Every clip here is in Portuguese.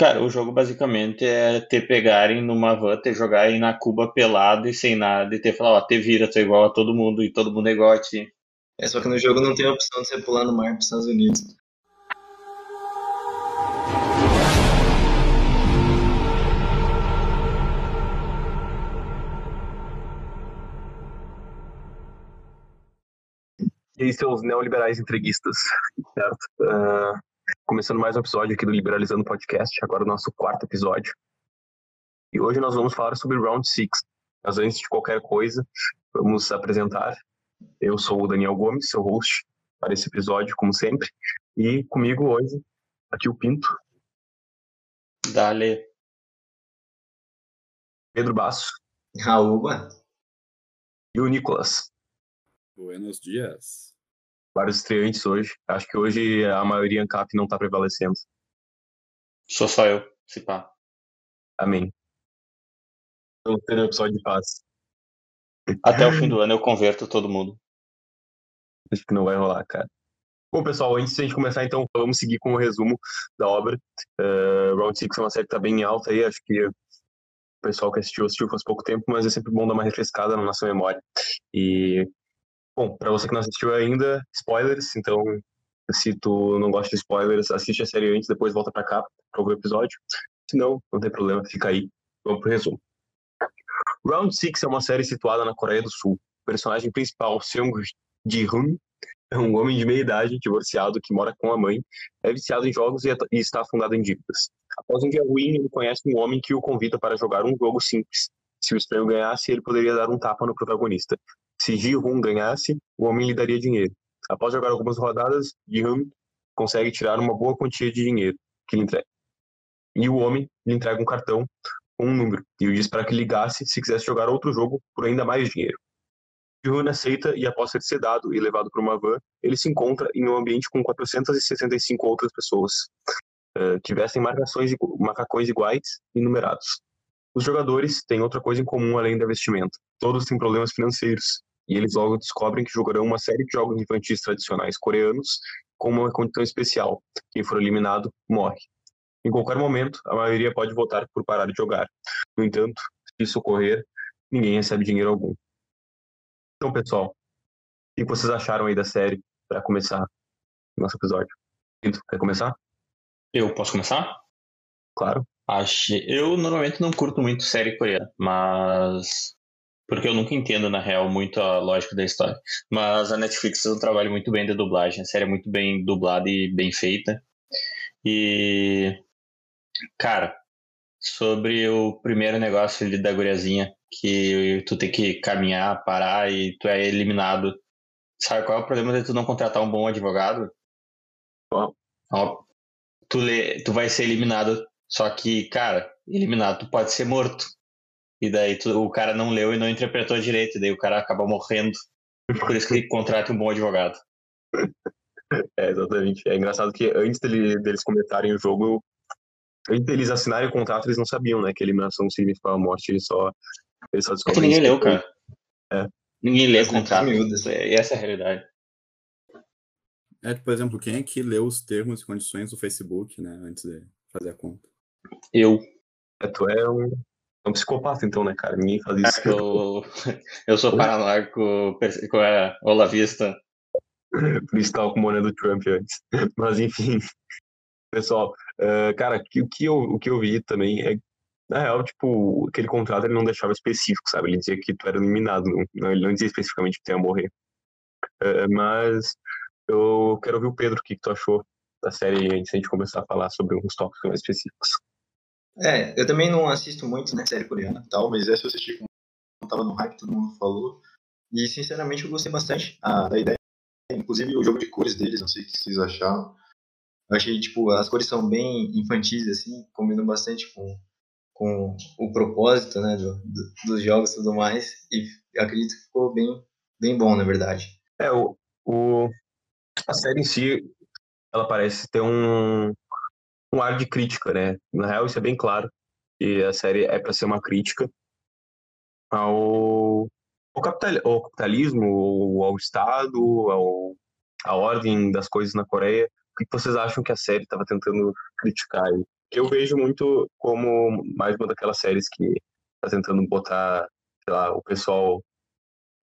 Cara, o jogo basicamente é ter pegarem numa van, ter jogarem na Cuba pelado e sem nada, e ter falado, ó, te vira, tô igual a todo mundo, e todo mundo é igual a ti. É só que no jogo não tem a opção de você pular no mar pros Estados Unidos. E aí, seus neoliberais entreguistas, certo? Uh, começando mais um episódio aqui do Liberalizando Podcast, agora o nosso quarto episódio. E hoje nós vamos falar sobre Round 6. Mas antes de qualquer coisa, vamos apresentar. Eu sou o Daniel Gomes, seu host para esse episódio, como sempre. E comigo hoje, aqui o Pinto. Dale. Pedro Basso. Raúba. E o Nicolas. Buenos dias. Vários estreantes hoje. Acho que hoje a maioria ANCAP não está prevalecendo. Sou só eu, se pá. Amém. Vamos ter um episódio de paz. Até o fim do ano eu converto todo mundo. Acho que não vai rolar, cara. Bom, pessoal, antes de a gente começar, então, vamos seguir com o resumo da obra. Uh, Round 6 é uma série que tá bem alta aí, acho que o pessoal que assistiu, assistiu faz pouco tempo, mas é sempre bom dar uma refrescada na nossa memória. E, bom, para você que não assistiu ainda, spoilers, então, se tu não gosta de spoilers, assiste a série antes, depois volta para cá para o episódio. Se não, não tem problema, fica aí. Vamos pro resumo. Round 6 é uma série situada na Coreia do Sul. O personagem principal, Seung Ji-hoon, é um homem de meia idade, divorciado, que mora com a mãe, é viciado em jogos e, e está afundado em dívidas. Após um dia ruim, ele conhece um homem que o convida para jogar um jogo simples. Se o estranho ganhasse, ele poderia dar um tapa no protagonista. Se Ji-hoon ganhasse, o homem lhe daria dinheiro. Após jogar algumas rodadas, Ji-hoon consegue tirar uma boa quantia de dinheiro que lhe entrega. E o homem lhe entrega um cartão com um número e o diz para que ligasse se quisesse jogar outro jogo por ainda mais dinheiro. Jun aceita e após ser sedado e levado para uma van, ele se encontra em um ambiente com 465 outras pessoas, uh, que vestem marcações, macacões iguais e numerados. Os jogadores têm outra coisa em comum além da vestimenta. Todos têm problemas financeiros, e eles logo descobrem que jogarão uma série de jogos infantis tradicionais coreanos com uma condição especial. Quem for eliminado, morre. Em qualquer momento, a maioria pode votar por parar de jogar. No entanto, se isso ocorrer, ninguém recebe dinheiro algum. Então, pessoal, o que vocês acharam aí da série para começar o nosso episódio? Quer começar? Eu posso começar? Claro. Achei... Eu normalmente não curto muito série coreana, mas. Porque eu nunca entendo, na real, muito a lógica da história. Mas a Netflix faz um trabalho muito bem de dublagem. A série é muito bem dublada e bem feita. E. Cara, sobre o primeiro negócio ali da guriazinha, que tu tem que caminhar, parar e tu é eliminado. Sabe qual é o problema de tu não contratar um bom advogado? Qual? Tu, lê, tu vai ser eliminado, só que, cara, eliminado tu pode ser morto. E daí tu, o cara não leu e não interpretou direito, e daí o cara acaba morrendo. Por isso que contrata um bom advogado. É, exatamente. É engraçado que antes dele, deles comentarem o jogo, antes deles assinarem o contrato, eles não sabiam, né, que eliminação significava morte, eles só ele só é que ninguém leu, cara. É. Ninguém lê contrato. E essa é a realidade. É, por exemplo, quem é que leu os termos e condições do Facebook, né, antes de fazer a conta? Eu. É, tu é um, é um psicopata, então, né, cara? Ninguém faz isso. É, eu, eu sou paranoico com a Olavista. Por isso tava com o moneda do Trump antes. Mas, enfim. Pessoal, uh, cara, o que, eu, o que eu vi também é na real, tipo, aquele contrato ele não deixava específico, sabe? Ele dizia que tu era eliminado, não, ele não dizia especificamente que tu ia morrer. Uh, mas eu quero ouvir o Pedro, o que, que tu achou da série antes de a gente começar a falar sobre uns tópicos mais específicos. É, eu também não assisto muito, né, série coreana tal, mas essa eu assisti como tava no hype, todo mundo falou. E, sinceramente, eu gostei bastante ah, da ideia. Inclusive, o jogo de cores deles, não sei o que vocês acharam. Eu achei, tipo, as cores são bem infantis, assim, combinam bastante com com o propósito né, do, do, dos jogos e tudo mais. E acredito que ficou bem, bem bom, na verdade. É, o, o, a série em si, ela parece ter um, um ar de crítica, né? Na real, isso é bem claro. E a série é para ser uma crítica ao, ao, capital, ao capitalismo, ao Estado, ao, à ordem das coisas na Coreia. O que vocês acham que a série estava tentando criticar eu vejo muito como mais uma daquelas séries que tá tentando botar, sei lá, o pessoal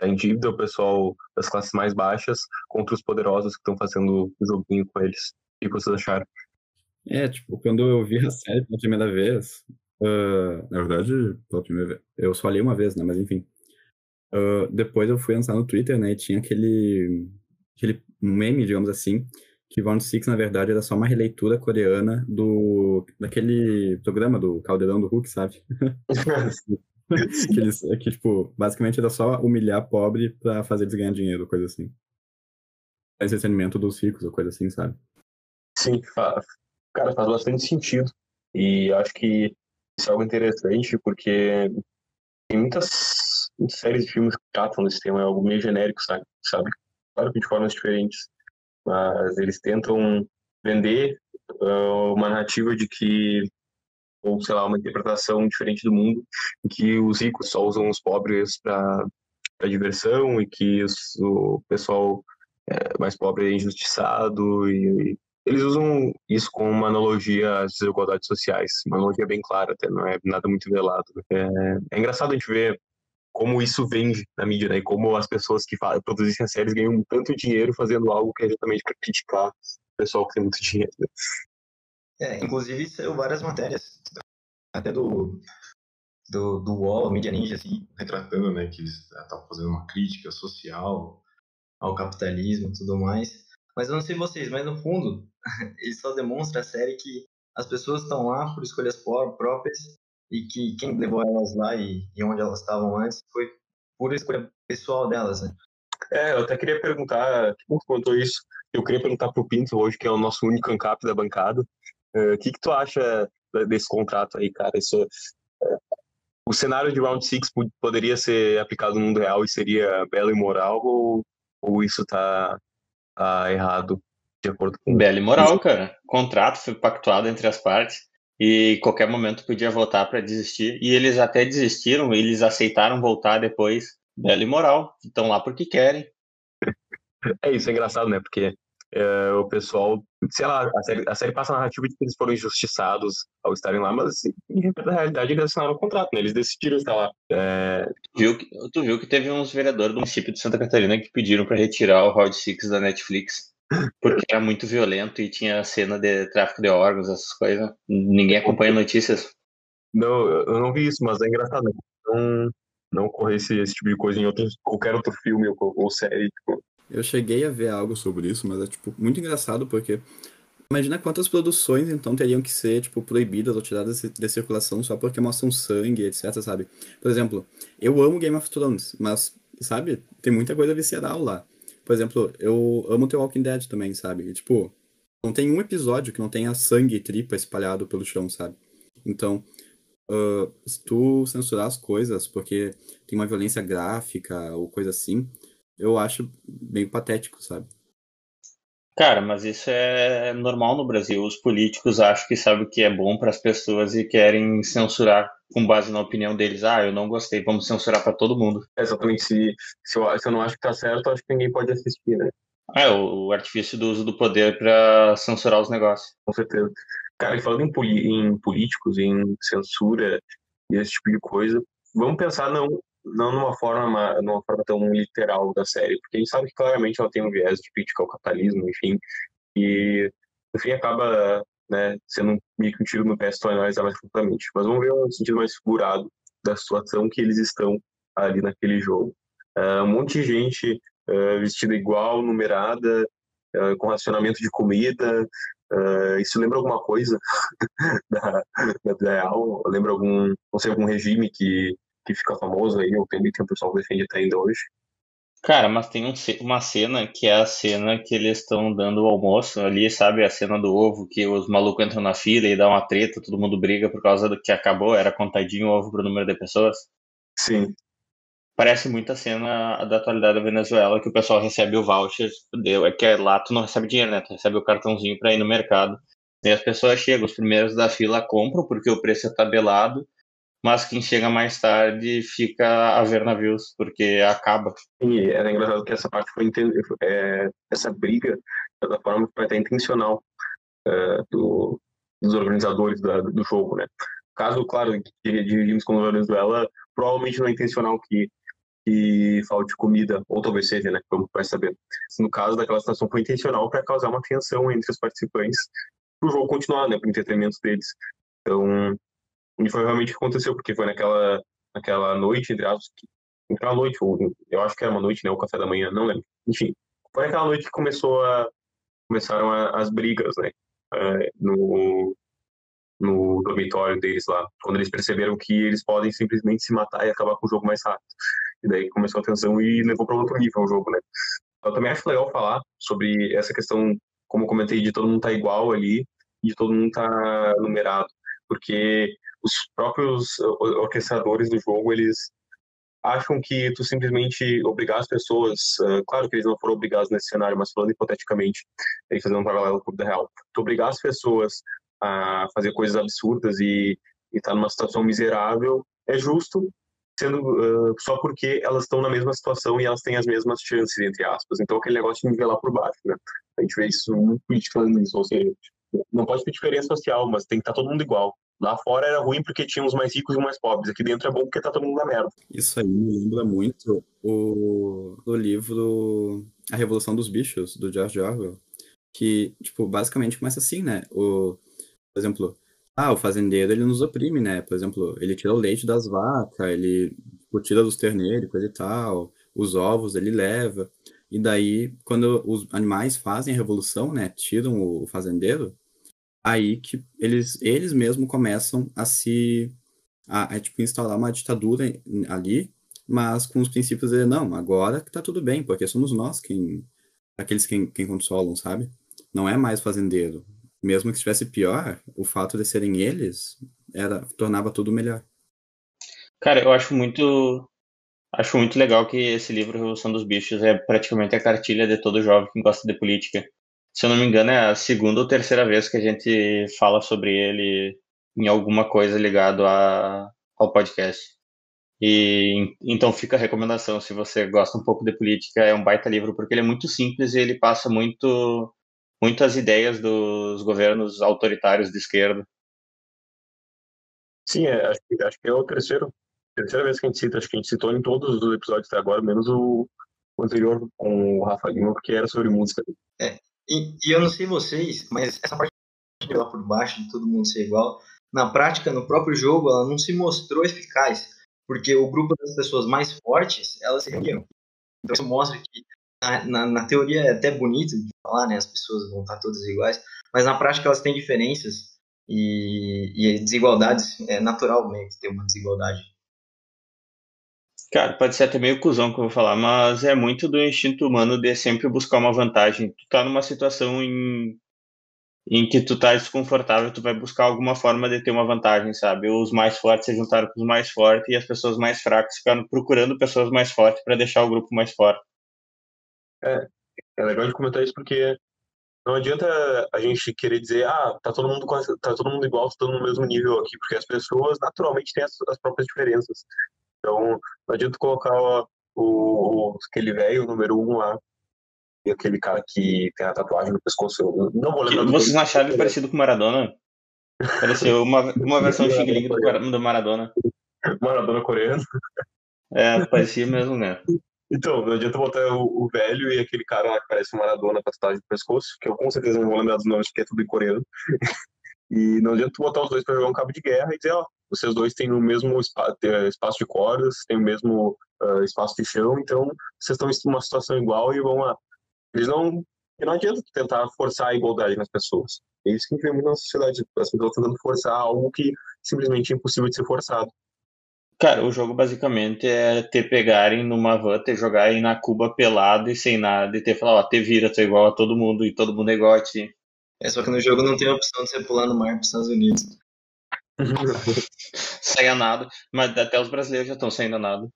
em dívida, o pessoal das classes mais baixas contra os poderosos que estão fazendo o joguinho com eles. O que vocês acharam? É, tipo, quando eu vi a série pela primeira vez, uh, na verdade, pela primeira vez, eu só li uma vez, né, mas enfim. Uh, depois eu fui lançar no Twitter, né, e tinha aquele, aquele meme, digamos assim, que Round Six, na verdade, era só uma releitura coreana do daquele programa do Caldeirão do Hulk, sabe? que, eles, que, tipo, basicamente era só humilhar pobre pra fazer eles ganhar dinheiro, coisa assim. Esse entretenimento dos ricos, ou coisa assim, sabe? Sim, cara, faz bastante sentido. E acho que isso é algo interessante, porque tem muitas, séries de filmes que tratam desse tema, é algo meio genérico, sabe? sabe? Claro que de formas diferentes mas eles tentam vender uh, uma narrativa de que ou sei lá uma interpretação diferente do mundo que os ricos só usam os pobres para diversão e que os, o pessoal é, mais pobre é injustiçado e, e, eles usam isso como uma analogia às desigualdades sociais, uma analogia bem clara até, não é nada muito velado. É, é engraçado a gente ver como isso vende na mídia, né? E como as pessoas que produzem séries ganham tanto dinheiro fazendo algo que é justamente para criticar o pessoal que tem muito dinheiro. Né? É, inclusive saiu várias matérias, até do do, do UOL, Media Ninja, assim, retratando, né, que eles estavam fazendo uma crítica social ao capitalismo e tudo mais. Mas eu não sei vocês, mas no fundo, ele só demonstra a série que as pessoas estão lá por escolhas próprias e que quem levou elas lá e, e onde elas estavam antes foi pura escolha pessoal delas, né? É, eu até queria perguntar, que contou isso, eu queria perguntar pro Pinto hoje, que é o nosso único ANCAP da bancada, eh, o uh, que que tu acha desse contrato aí, cara? Isso, uh, o cenário de Round 6 poderia ser aplicado no mundo real e seria belo e moral, ou, ou isso tá, tá errado de acordo com... Belo e moral, cara. O contrato foi pactuado entre as partes e qualquer momento podia voltar para desistir. E eles até desistiram, eles aceitaram voltar depois. Bela e moral, estão lá porque querem. É isso, é engraçado, né? Porque é, o pessoal, sei lá, a série, a série, passa a narrativa de que eles foram injustiçados ao estarem lá, mas assim, na realidade eles assinaram o contrato, né? Eles decidiram estar lá. É... Viu que, tu viu que teve uns vereadores do município de Santa Catarina que pediram para retirar o Round Six da Netflix porque era muito violento e tinha cena de tráfico de órgãos, essas coisas. Ninguém acompanha notícias. Não, eu não vi isso, mas é engraçado. Né? Não, não ocorrer esse, esse tipo de coisa em outros, qualquer outro filme ou, ou série. Tipo. Eu cheguei a ver algo sobre isso, mas é tipo muito engraçado porque imagina quantas produções então teriam que ser tipo proibidas ou tiradas de circulação só porque mostram sangue, etc, sabe? Por exemplo, eu amo Game of Thrones, mas sabe, tem muita coisa visceral lá. Por exemplo, eu amo The Walking Dead também, sabe? E, tipo, não tem um episódio que não tenha sangue e tripa espalhado pelo chão, sabe? Então, uh, se tu censurar as coisas porque tem uma violência gráfica ou coisa assim, eu acho meio patético, sabe? Cara, mas isso é normal no Brasil. Os políticos acham que sabem o que é bom para as pessoas e querem censurar com base na opinião deles. Ah, eu não gostei, vamos censurar para todo mundo. É exatamente. Se, se, eu, se eu não acho que tá certo, acho que ninguém pode assistir, né? É, o, o artifício do uso do poder para censurar os negócios. Com certeza. Cara, e falando em, em políticos, em censura e esse tipo de coisa, vamos pensar não, não numa forma, numa forma tão literal da série, porque a gente sabe que claramente ela tem um viés de crítica ao capitalismo, enfim, e no fim acaba né, sendo meio que um tiro no pé se tu analisar mais profundamente. Mas vamos ver um sentido mais figurado da situação que eles estão ali naquele jogo. Uh, um monte de gente uh, vestida igual, numerada, uh, com racionamento de comida. isso lembra alguma coisa da, da vida real? Lembra algum, não sei, algum regime que, que fica famoso aí, ou tem, que o pessoal defende até ainda hoje? Cara, mas tem um, uma cena que é a cena que eles estão dando o almoço ali, sabe? A cena do ovo, que os malucos entram na fila e dá uma treta, todo mundo briga por causa do que acabou, era contadinho o ovo pro número de pessoas. Sim. Parece muito a cena da atualidade da Venezuela, que o pessoal recebe o voucher, deu, é que lá tu não recebe dinheiro, né? Tu recebe o cartãozinho pra ir no mercado. E as pessoas chegam, os primeiros da fila compram, porque o preço é tabelado, mas quem chega mais tarde fica a ver navios, porque acaba. E era engraçado que essa parte foi é, essa briga, da forma, foi até intencional. É, do, dos organizadores da, do jogo, né? Caso, claro, de, de com a Venezuela, provavelmente não é intencional que, que falte comida, ou talvez seja, né? Como vai saber. No caso daquela situação, foi intencional para causar uma tensão entre os participantes para o jogo continuar, né? Para o entretenimento deles. Então, e foi realmente o que aconteceu, porque foi naquela, naquela noite, entre aspas, naquela noite, eu acho que era uma noite, né? O café da manhã, não lembro. Enfim, foi naquela noite que começou a, começaram a, as brigas, né? É, no, no dormitório deles lá, quando eles perceberam que eles podem simplesmente se matar e acabar com o jogo mais rápido. E daí começou a tensão e levou para outro nível o jogo, né? Eu também acho legal falar sobre essa questão, como eu comentei, de todo mundo tá igual ali e de todo mundo tá numerado, porque os próprios orquestradores do jogo, eles acham que tu simplesmente obrigar as pessoas, uh, claro que eles não foram obrigados nesse cenário, mas falando hipoteticamente, aí fazendo um paralelo com o da real, tu obrigar as pessoas a fazer coisas absurdas e estar tá numa situação miserável é justo, sendo uh, só porque elas estão na mesma situação e elas têm as mesmas chances, entre aspas. Então, aquele negócio de nivelar por baixo, né? A gente vê isso muito falando isso, ou seja, não pode ter diferença social, mas tem que estar tá todo mundo igual. Lá fora era ruim porque tinha os mais ricos e os mais pobres. Aqui dentro é bom porque tá todo mundo na merda. Isso aí me lembra muito o, o livro A Revolução dos Bichos, do George Orwell. Que, tipo, basicamente começa assim, né? O, por exemplo, ah, o fazendeiro ele nos oprime, né? Por exemplo, ele tira o leite das vacas, ele tipo, tira dos terneiros, coisa e tal. Os ovos ele leva. E daí, quando os animais fazem a revolução, né? Tiram o fazendeiro, aí que eles, eles mesmos começam a se a, a, tipo, instalar uma ditadura ali, mas com os princípios de não, agora que tá tudo bem, porque somos nós quem aqueles quem, quem consolam, sabe? Não é mais fazendeiro. Mesmo que estivesse pior, o fato de serem eles era tornava tudo melhor. Cara, eu acho muito acho muito legal que esse livro Revolução dos Bichos é praticamente a cartilha de todo jovem que gosta de política se eu não me engano, é a segunda ou terceira vez que a gente fala sobre ele em alguma coisa ligado a, ao podcast. E então fica a recomendação, se você gosta um pouco de política, é um baita livro porque ele é muito simples e ele passa muito muitas ideias dos governos autoritários de esquerda. Sim, é, acho, que, acho que é o terceiro, terceira vez que a gente cita, acho que a gente citou em todos os episódios até agora, menos o, o anterior com o Rafa Lima, porque era sobre música. É, e, e, eu não sei vocês, mas essa parte de lá por baixo, de todo mundo ser igual, na prática, no próprio jogo, ela não se mostrou eficaz, porque o grupo das pessoas mais fortes, elas se reuniam. Então isso mostra que, na, na, na, teoria é até bonito de falar, né, as pessoas vão estar todas iguais, mas na prática elas têm diferenças e, e desigualdades, é natural meio que ter uma desigualdade Cara, pode ser até meio cuzão que eu vou falar, mas é muito do instinto humano de sempre buscar uma vantagem. Tu tá numa situação em, em que tu tá desconfortável, tu vai buscar alguma forma de ter uma vantagem, sabe? Os mais fortes se juntaram com os mais fortes e as pessoas mais fracas ficaram procurando pessoas mais fortes para deixar o grupo mais forte. É, é legal de comentar isso porque não adianta a gente querer dizer, ah, tá todo mundo tá todo mundo igual, tá todo mundo no mesmo nível aqui, porque as pessoas naturalmente têm as, as próprias diferenças. Então, não adianta colocar o, o aquele velho, número um lá, e aquele cara que tem a tatuagem no pescoço. Eu não vou lembrar. Vocês não acharam ele parecido com o Maradona? Pareceu uma, uma versão xing do, do Maradona. Maradona coreano. É, parecia mesmo, né? Então, não adianta botar o, o, velho e aquele cara lá que parece o Maradona com a tatuagem no pescoço, que eu com certeza não vou lembrar dos nomes porque é tudo em coreano. e não adianta botar os dois para jogar um cabo de guerra e dizer, ó, vocês dois têm o mesmo espaço de cordas, têm o mesmo uh, espaço de chão, então vocês estão em uma situação igual e vão lá. Eles não. E não adianta tentar forçar a igualdade nas pessoas. É isso que a gente vê muito na sociedade. As pessoas tentando forçar algo que simplesmente é impossível de ser forçado. Cara, o jogo basicamente é te pegarem numa van, te jogarem na Cuba pelado e sem nada, e ter falar, ó, te vira, tu é igual a todo mundo e todo mundo é igual a ti. É só que no jogo não tem a opção de você pular no mar para os Estados Unidos. Saia nada, mas até os brasileiros já estão saindo nada.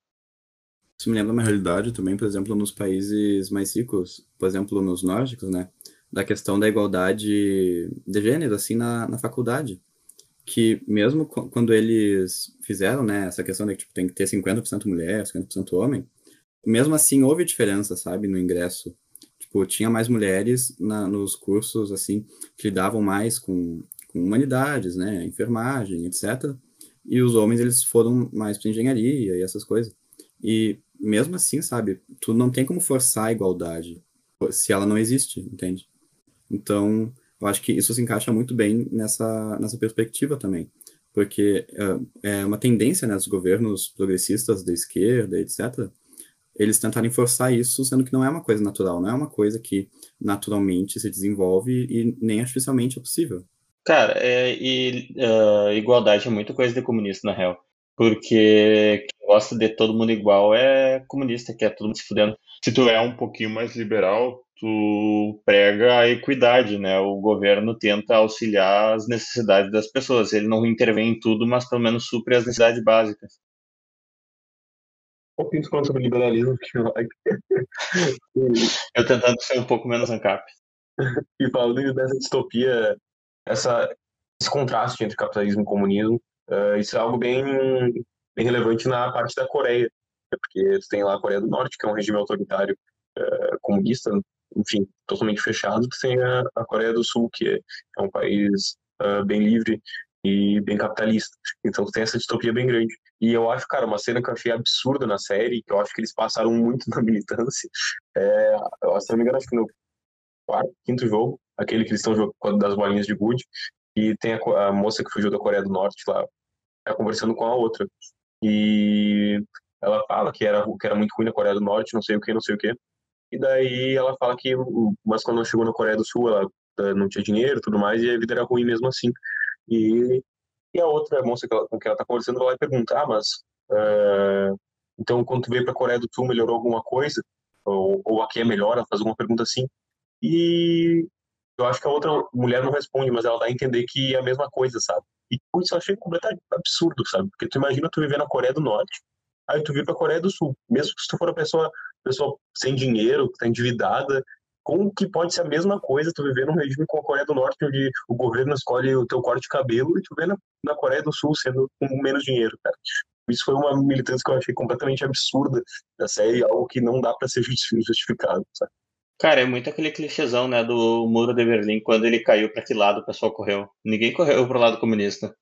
Isso me lembra uma realidade também, por exemplo, nos países mais ricos, por exemplo, nos nórdicos, né? Da questão da igualdade de gênero, assim, na, na faculdade. Que mesmo quando eles fizeram, né, essa questão de que tipo, tem que ter 50% mulher, 50% homem, mesmo assim houve diferença, sabe, no ingresso. Tipo, tinha mais mulheres na, nos cursos, assim, que lidavam mais com com humanidades, né, enfermagem, etc. E os homens eles foram mais para engenharia e essas coisas. E mesmo assim, sabe, tu não tem como forçar a igualdade se ela não existe, entende? Então, eu acho que isso se encaixa muito bem nessa, nessa perspectiva também, porque uh, é uma tendência, né, governos progressistas da esquerda, etc., eles tentarem forçar isso, sendo que não é uma coisa natural, não é uma coisa que naturalmente se desenvolve e nem artificialmente é possível. Cara, é, e uh, igualdade é muito coisa de comunista, na real. Porque quem gosta de todo mundo igual é comunista, que é todo mundo se fudendo. Se tu é um pouquinho mais liberal, tu prega a equidade, né? O governo tenta auxiliar as necessidades das pessoas. Ele não intervém em tudo, mas pelo menos supre as necessidades básicas. Um pouquinho falando sobre liberalismo, que Eu tentando ser um pouco menos ANCAP. e falando dessa distopia, essa, esse contraste entre capitalismo e comunismo, uh, isso é algo bem, bem relevante na parte da Coreia, né? porque você tem lá a Coreia do Norte, que é um regime autoritário uh, comunista, enfim, totalmente fechado, você tem a, a Coreia do Sul, que é, é um país uh, bem livre e bem capitalista. Então tem essa distopia bem grande. E eu acho, cara, uma cena que eu achei absurda na série, que eu acho que eles passaram muito na militância, é, se não me engano, acho que no quarto, quinto jogo, aquele que eles estão jogando das bolinhas de gude, e tem a, a, moça que fugiu da Coreia do Norte lá, tá conversando com a outra. E ela fala que era, que era muito ruim na Coreia do Norte, não sei o que, não sei o que. E daí ela fala que, mas quando ela chegou na Coreia do Sul, ela eh, não tinha dinheiro tudo mais, e a vida era ruim mesmo assim. E, e a outra moça que ela, com quem ela está conversando vai lá e pergunta, ah, mas uh, então quando tu veio para a Coreia do Sul melhorou alguma coisa? Ou, ou aqui é melhor? Ela faz uma pergunta assim. E eu acho que a outra mulher não responde, mas ela dá a entender que é a mesma coisa, sabe? E isso eu achei completamente absurdo, sabe? Porque tu imagina tu viver na Coreia do Norte, aí tu vir para a Coreia do Sul. Mesmo que tu for uma pessoa, pessoa sem dinheiro, que tá endividada, como que pode ser a mesma coisa tu viver num regime com a Coreia do Norte, onde o governo escolhe o teu corte de cabelo, e tu vê na, na Coreia do Sul sendo com menos dinheiro, cara. Isso foi uma militância que eu achei completamente absurda da série, algo que não dá para ser justificado, sabe? Cara, é muito aquele clichêzão, né, do muro de Berlim, quando ele caiu, para que lado o pessoal correu? Ninguém correu pro lado comunista.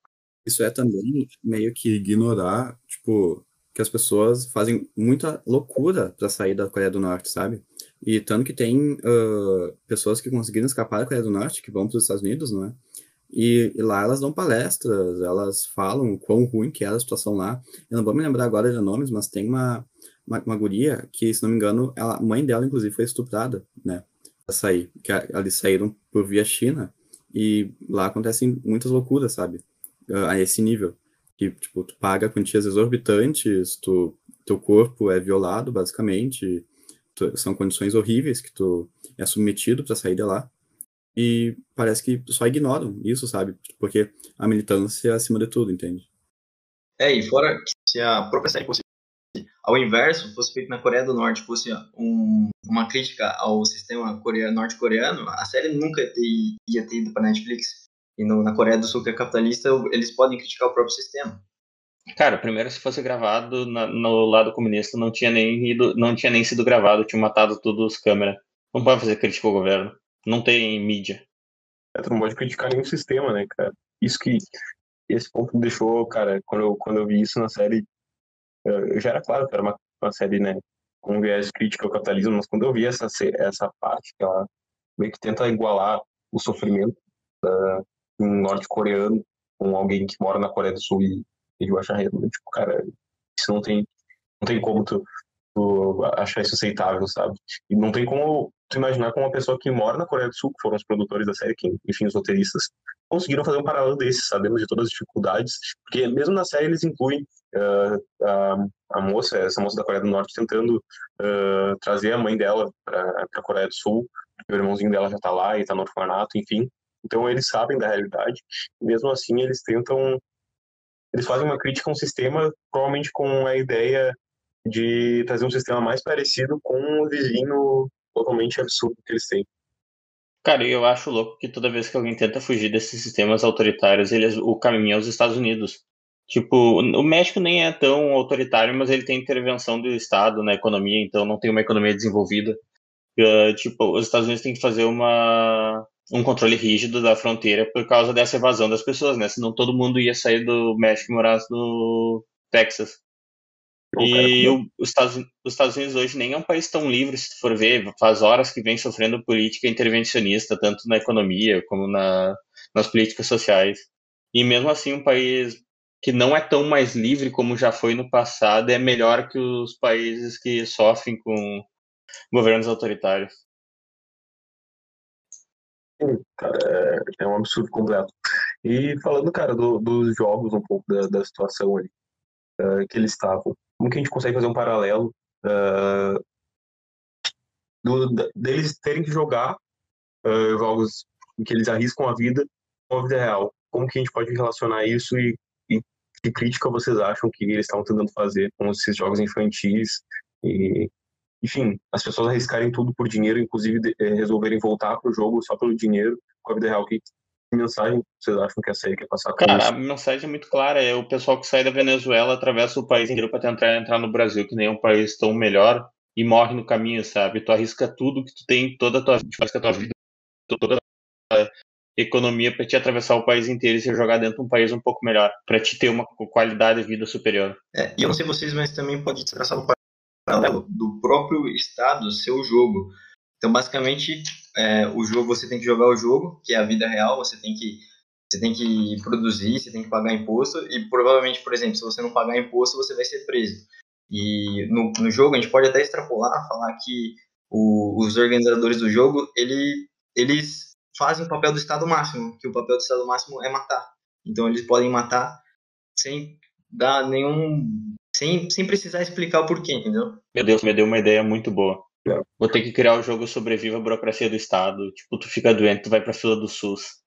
Isso é também meio que ignorar, tipo, que as pessoas fazem muita loucura para sair da Coreia do Norte, sabe? E tanto que tem uh, pessoas que conseguiram escapar da Coreia do Norte, que vão para os Estados Unidos, não é? E, e, lá elas dão palestras, elas falam quão ruim que era a situação lá. Eu não vou me lembrar agora de nomes, mas tem uma, uma, uma guria que, se não me engano, a mãe dela, inclusive, foi estuprada, né? Pra sair. Que eles saíram por via China e lá acontecem muitas loucuras, sabe? A esse nível. Que, tipo, tu paga quantias exorbitantes, tu, teu corpo é violado, basicamente, tu, são condições horríveis que tu é submetido para sair de lá. E parece que só ignoram isso, sabe? Porque a militância é acima de tudo, entende? É, e fora que se a própria fosse ao inverso, fosse feito na Coreia do Norte, fosse um, uma crítica ao sistema norte-coreano, a série nunca ia ter, ia ter ido para Netflix. E no, na Coreia do Sul, que é capitalista, eles podem criticar o próprio sistema. Cara, primeiro se fosse gravado na, no lado comunista não tinha nem ido, não tinha nem sido gravado, tinha matado todos os câmeras. Não pode fazer crítica ao governo. Não tem mídia. É, tu não pode criticar nenhum sistema, né, cara? Isso que esse ponto me deixou, cara, quando eu, quando eu vi isso na série, já era claro que era uma, uma série, né, com viés crítico ao capitalismo, mas quando eu vi essa, essa parte que ela meio que tenta igualar o sofrimento uh, de um norte-coreano com alguém que mora na Coreia do Sul e e achar tipo, cara, isso não tem, não tem como tu achar isso aceitável, sabe? E não tem como tu imaginar como uma pessoa que mora na Coreia do Sul, que foram os produtores da série, que, enfim, os roteiristas, conseguiram fazer um paralelo desse, sabendo de todas as dificuldades, porque mesmo na série eles incluem uh, a, moça, essa moça da Coreia do Norte, tentando uh, trazer a mãe dela para a Coreia do Sul, porque o irmãozinho dela já está lá e está no orfanato, enfim. Então eles sabem da realidade, e mesmo assim eles tentam eles fazem uma crítica a um sistema, provavelmente com a ideia de trazer um sistema mais parecido com o vizinho totalmente absurdo que eles têm. Cara, eu acho louco que toda vez que alguém tenta fugir desses sistemas autoritários, eles, o caminho é os Estados Unidos. Tipo, o México nem é tão autoritário, mas ele tem intervenção do Estado na economia, então não tem uma economia desenvolvida. Uh, tipo, os Estados Unidos têm que fazer uma um controle rígido da fronteira por causa dessa evasão das pessoas, né? Senão todo mundo ia sair do México e morar no Texas. E o, os, Estados, os Estados Unidos hoje nem é um país tão livre, se for ver, faz horas que vem sofrendo política intervencionista, tanto na economia como na, nas políticas sociais. E mesmo assim, um país que não é tão mais livre como já foi no passado é melhor que os países que sofrem com governos autoritários. Cara, é, é um absurdo completo. E falando, cara, do, dos jogos, um pouco da, da situação ali uh, que eles estavam, como que a gente consegue fazer um paralelo uh, do, deles terem que jogar uh, jogos em que eles arriscam a vida com a vida real? Como que a gente pode relacionar isso e, e que crítica vocês acham que eles estão tentando fazer com esses jogos infantis e enfim, as pessoas arriscarem tudo por dinheiro, inclusive de, é, resolverem voltar pro jogo só pelo dinheiro, com a vida real. Que, que mensagem vocês acham que a série quer passar? Cara, isso? a mensagem é muito clara. É o pessoal que sai da Venezuela atravessa o país inteiro para tentar entrar no Brasil, que nem é um país tão melhor, e morre no caminho, sabe? Tu arrisca tudo que tu tem, toda a tua vida, faz a tua vida, toda a economia para te atravessar o país inteiro e se jogar dentro de um país um pouco melhor, para te ter uma qualidade de vida superior. É, e eu não sei vocês, mas também pode traçar um paralelo do próprio estado seu jogo. Então, basicamente, é, o jogo você tem que jogar o jogo, que é a vida real, você tem que você tem que produzir, você tem que pagar imposto e provavelmente, por exemplo, se você não pagar imposto, você vai ser preso. E no, no jogo a gente pode até extrapolar, falar que o, os organizadores do jogo, ele, eles fazem o papel do estado máximo, que o papel do estado máximo é matar. Então eles podem matar sem dar nenhum sem, sem precisar explicar o porquê, entendeu? Meu Deus, me deu uma ideia muito boa. É. Vou ter que criar o jogo Sobreviva a Burocracia do Estado. Tipo, tu fica doente, tu vai pra fila do SUS.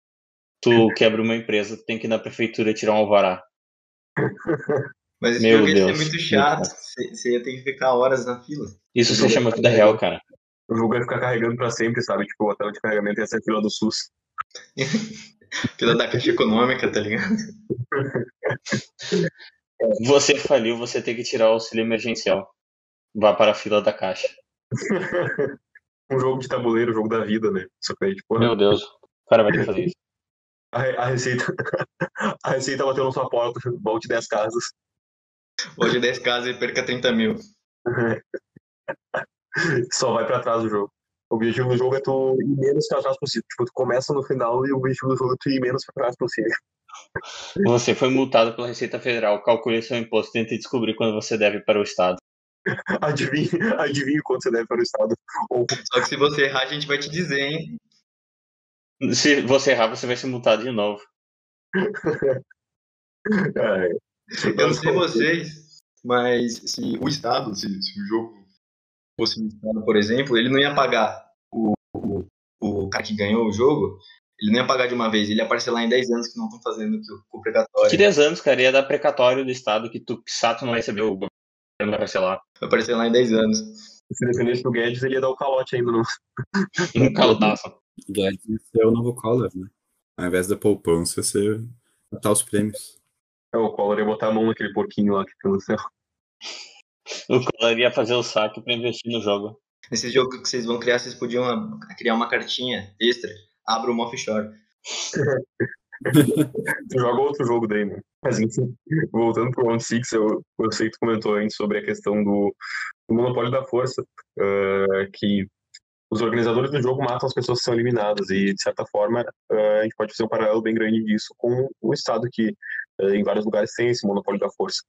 Tu quebra uma empresa, tu tem que ir na prefeitura tirar um alvará. Mas esse Meu jogo Deus. ia ser muito chato. Você ia ter que ficar horas na fila. Isso você chama vida real, cara. O jogo ia ficar carregando pra sempre, sabe? Tipo, o tela de carregamento ia ser a fila do SUS. fila da Caixa Econômica, tá ligado? Você faliu, você tem que tirar o auxílio emergencial. Vá para a fila da caixa. Um jogo de tabuleiro, um jogo da vida, né? Só que aí, tipo, Meu Deus, o cara vai ter que fazer isso. A, a receita. A receita bateu na sua porta, volte 10 casas. Volte 10 casas e perca 30 mil. Só vai pra trás do jogo. O objetivo do jogo é tu ir menos pra trás possível. Tipo, tu começa no final e o objetivo do jogo é tu ir menos pra trás possível. Você foi multado pela Receita Federal. Calcule seu imposto e tente descobrir quando você deve para o Estado. Adivinhe, adivinhe quanto você deve para o Estado. Ou... Só que se você errar, a gente vai te dizer, hein? Se você errar, você vai ser multado de novo. é. Eu não sei vocês, mas se o Estado, se, se o jogo fosse um Estado, por exemplo, ele não ia pagar o, o, o cara que ganhou o jogo, ele não ia pagar de uma vez, ele ia parcelar em 10 anos que não estão fazendo o precatório. Que 10 anos, cara? Ia dar precatório do Estado que tu, Sato não vai receber, o governo vai parcelar. Vai parcelar em 10 anos. Se dependesse do Guedes, ele ia dar o calote ainda, não. Um calotaço. Guedes ia ser o novo Collor, né? Ao invés da poupança, ser botar os prêmios. É, o Collor ia botar a mão naquele porquinho lá que tem no céu. O Collor ia fazer o saque pra investir no jogo. Nesse jogo que vocês vão criar, vocês podiam criar uma cartinha extra abra o offshore. joga outro jogo daí, né? Mas enfim, voltando pro Round Six, eu, eu sei que tu comentou antes sobre a questão do, do monopólio da força, uh, que os organizadores do jogo matam as pessoas que são eliminadas e, de certa forma, uh, a gente pode fazer um paralelo bem grande disso com o Estado que, uh, em vários lugares, tem esse monopólio da força.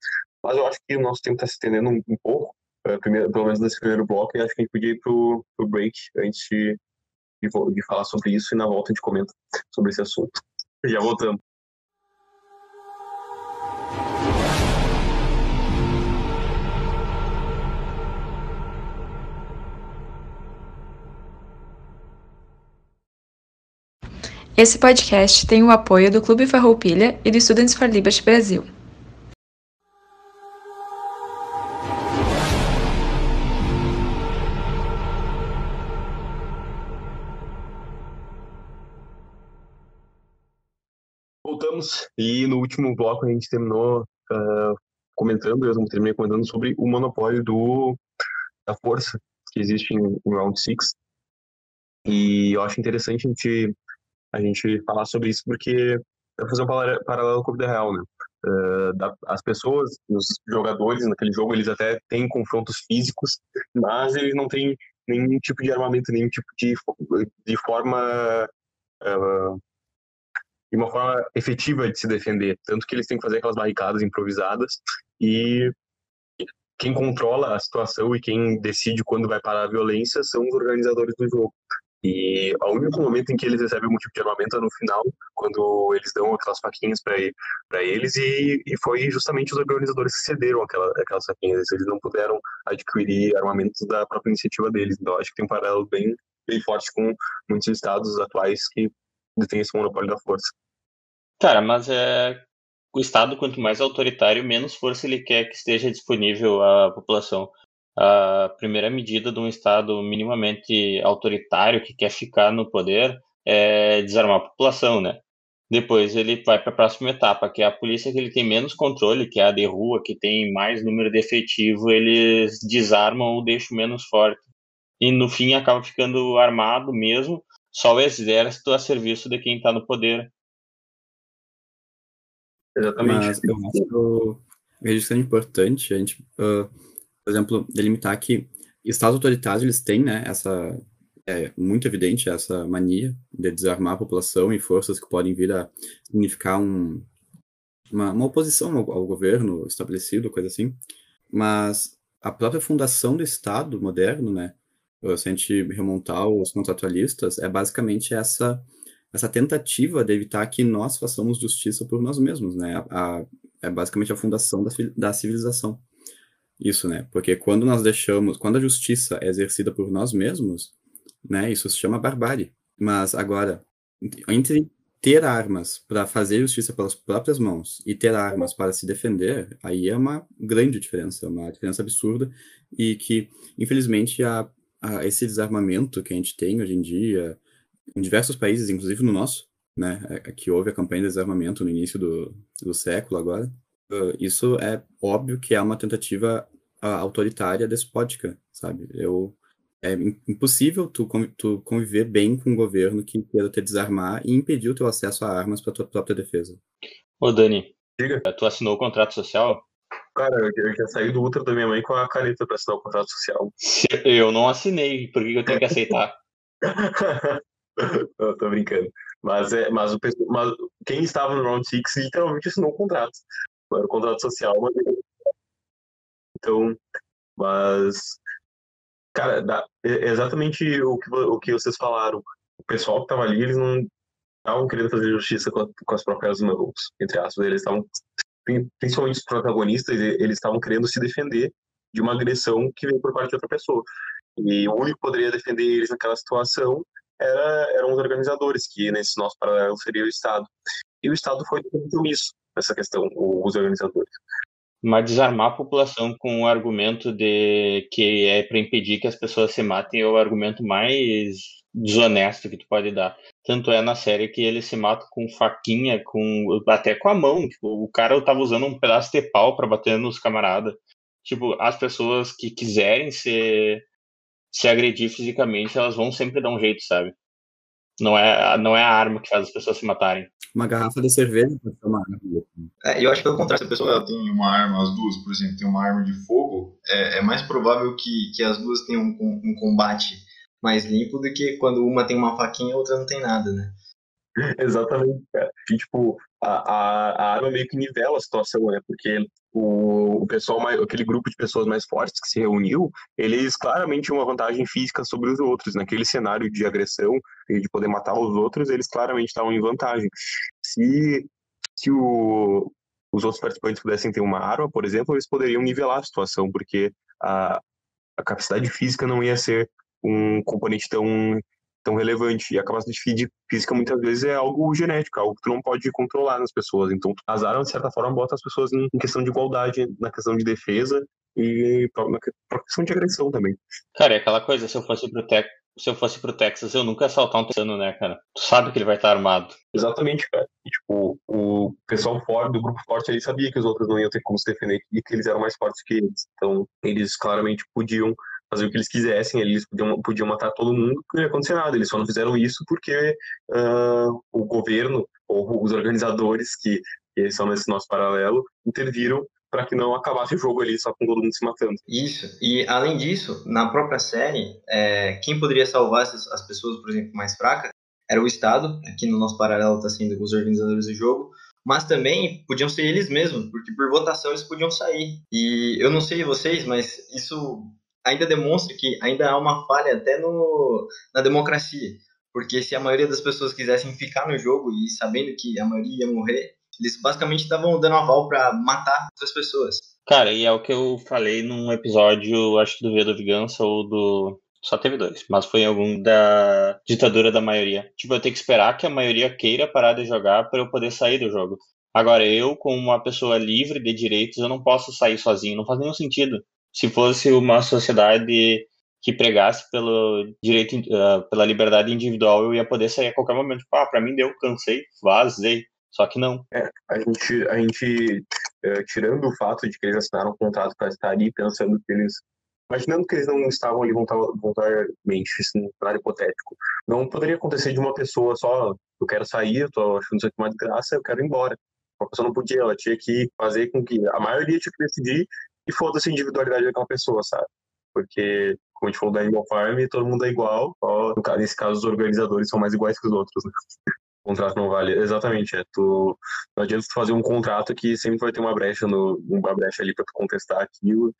Mas eu acho que o nosso tempo está se estendendo um, um pouco, primeiro, pelo menos nesse primeiro bloco, e acho que a gente podia ir pro, pro break antes de de, de falar sobre isso e na volta a gente comenta sobre esse assunto. Já voltamos. Esse podcast tem o apoio do Clube Farroupilha e do Students for Liberty Brasil. E no último bloco a gente terminou uh, comentando, eu terminei comentando sobre o monopólio do, da força que existe em, em Round 6. E eu acho interessante a gente a gente falar sobre isso, porque eu fazer um paralelo com o vida real, né? Uh, da, as pessoas, os jogadores naquele jogo, eles até têm confrontos físicos, mas eles não têm nenhum tipo de armamento, nenhum tipo de, de forma. Uh, de uma forma efetiva de se defender. Tanto que eles têm que fazer aquelas barricadas improvisadas e quem controla a situação e quem decide quando vai parar a violência são os organizadores do jogo. E o único momento em que eles recebem um tipo de armamento é no final, quando eles dão aquelas faquinhas para eles, e, e foi justamente os organizadores que cederam aquela, aquelas faquinhas. Eles não puderam adquirir armamentos da própria iniciativa deles. Então, acho que tem um paralelo bem, bem forte com muitos estados atuais que detêm esse monopólio da força. Cara, mas é o Estado, quanto mais autoritário, menos força ele quer que esteja disponível à população a primeira medida de um Estado minimamente autoritário que quer ficar no poder é desarmar a população, né? Depois ele vai para a próxima etapa, que é a polícia que ele tem menos controle, que é a de rua, que tem mais número de efetivo, eles desarmam ou deixam menos forte. E no fim acaba ficando armado mesmo, só o exército a serviço de quem está no poder. Exatamente. Mas eu acho que é importante a gente uh, por exemplo, delimitar que estados autoritários eles têm, né, essa é muito evidente essa mania de desarmar a população e forças que podem vir a significar um, uma, uma oposição ao, ao, governo estabelecido, coisa assim. Mas a própria fundação do Estado moderno, né, se a gente remontar os contratualistas, é basicamente essa essa tentativa de evitar que nós façamos justiça por nós mesmos, né? A, a, é basicamente a fundação da, da civilização. Isso, né? Porque quando nós deixamos, quando a justiça é exercida por nós mesmos, né, isso se chama barbárie. Mas agora, entre ter armas para fazer justiça pelas próprias mãos e ter armas para se defender, aí é uma grande diferença, uma diferença absurda e que, infelizmente, a, a esse desarmamento que a gente tem hoje em dia, em diversos países, inclusive no nosso, né, é, que houve a campanha de desarmamento no início do, do século agora, Uh, isso é óbvio que é uma tentativa uh, autoritária, despótica, sabe? Eu, é impossível tu, tu conviver bem com um governo que queira te desarmar e impedir o teu acesso a armas para tua própria defesa. Ô Dani, Diga. tu assinou o contrato social? Cara, eu já saí do ultra da minha mãe com a caneta para assinar o contrato social. Eu não assinei, por que eu tenho que aceitar? eu tô brincando. Mas, é, mas, o, mas quem estava no Round 6 literalmente assinou o contrato era o contrato social, mas... Então, mas... Cara, dá, é exatamente o que, o que vocês falaram. O pessoal que tava ali, eles não estavam querendo fazer justiça com, com as próprias mãos, entre aspas. Eles estavam, principalmente os protagonistas, eles estavam querendo se defender de uma agressão que veio por parte de outra pessoa. E o único que poderia defender eles naquela situação era, eram os organizadores, que nesse nosso paralelo seria o Estado. E o Estado foi isso essa questão, os organizadores. Mas desarmar a população com o argumento de que é para impedir que as pessoas se matem é o argumento mais desonesto que tu pode dar. Tanto é na série que ele se mata com faquinha, com até com a mão. Tipo, o cara tava usando um pedaço de pau para bater nos camaradas. Tipo, as pessoas que quiserem se, se agredir fisicamente, elas vão sempre dar um jeito, sabe? Não é, não é a arma que faz as pessoas se matarem. Uma garrafa de cerveja pode ser uma arma. É, eu acho que pelo contrário, se a pessoa tem uma arma, as duas, por exemplo, tem uma arma de fogo, é, é mais provável que, que as duas tenham um, um combate mais limpo do que quando uma tem uma faquinha e a outra não tem nada, né? Exatamente, cara. E, tipo, a, a, arma meio que nivela a situação, né? Porque o, o pessoal, mais, aquele grupo de pessoas mais fortes que se reuniu, eles claramente tinham uma vantagem física sobre os outros. Naquele cenário de agressão e de poder matar os outros, eles claramente estavam em vantagem. Se, se o, os outros participantes pudessem ter uma arma, por exemplo, eles poderiam nivelar a situação, porque a, a capacidade física não ia ser um componente tão tão relevante. E a capacidade física muitas vezes é algo genético, algo que tu não pode controlar nas pessoas. Então, as armas, de certa forma, botam as pessoas em questão de igualdade, na questão de defesa e na questão de agressão também. Cara, é aquela coisa, se eu fosse pro Tec se eu fosse pro Texas, eu nunca ia assaltar um texano, né, cara? Tu sabe que ele vai estar armado. Exatamente, cara. E, tipo, o pessoal forte, do grupo forte, ele sabia que os outros não iam ter como se defender e que eles eram mais fortes que eles. Então, eles claramente podiam fazer o que eles quisessem, eles podiam, podiam matar todo mundo, não ia acontecer nada. Eles só não fizeram isso porque uh, o governo ou os organizadores, que, que são nesse nosso paralelo, interviram para que não acabasse o jogo ali só com todo mundo se matando. Isso. E além disso, na própria série, é, quem poderia salvar essas, as pessoas, por exemplo, mais fracas, era o Estado. Aqui no nosso paralelo está sendo os organizadores do jogo mas também podiam ser eles mesmos, porque por votação eles podiam sair. E eu não sei vocês, mas isso ainda demonstra que ainda há uma falha até no, na democracia. Porque se a maioria das pessoas quisessem ficar no jogo e sabendo que a maioria ia morrer, eles basicamente estavam dando aval para matar outras pessoas. Cara, e é o que eu falei num episódio, acho que do V da Vingança ou do só teve dois, mas foi algum da ditadura da maioria. Tipo, eu tenho que esperar que a maioria queira parar de jogar para eu poder sair do jogo. Agora, eu, como uma pessoa livre de direitos, eu não posso sair sozinho, não faz nenhum sentido. Se fosse uma sociedade que pregasse pelo direito, uh, pela liberdade individual, eu ia poder sair a qualquer momento. Tipo, ah, pra mim deu, cansei, vazei. Só que não. É, a gente, a gente uh, tirando o fato de que eles assinaram um contrato para estar ali, pensando que eles imaginando que eles não estavam ali voluntariamente, isso um cenário hipotético, não poderia acontecer de uma pessoa só, eu quero sair, eu tô achando isso aqui uma desgraça, eu quero ir embora. A pessoa não podia, ela tinha que fazer com que a maioria tinha que decidir e foda-se a individualidade daquela pessoa, sabe? Porque, como a gente falou da Animal Farm, todo mundo é igual, só, nesse caso os organizadores são mais iguais que os outros, né? O contrato não vale. Exatamente, é. Tu, não adianta tu fazer um contrato que sempre vai ter uma brecha, no, uma brecha ali para tu contestar aquilo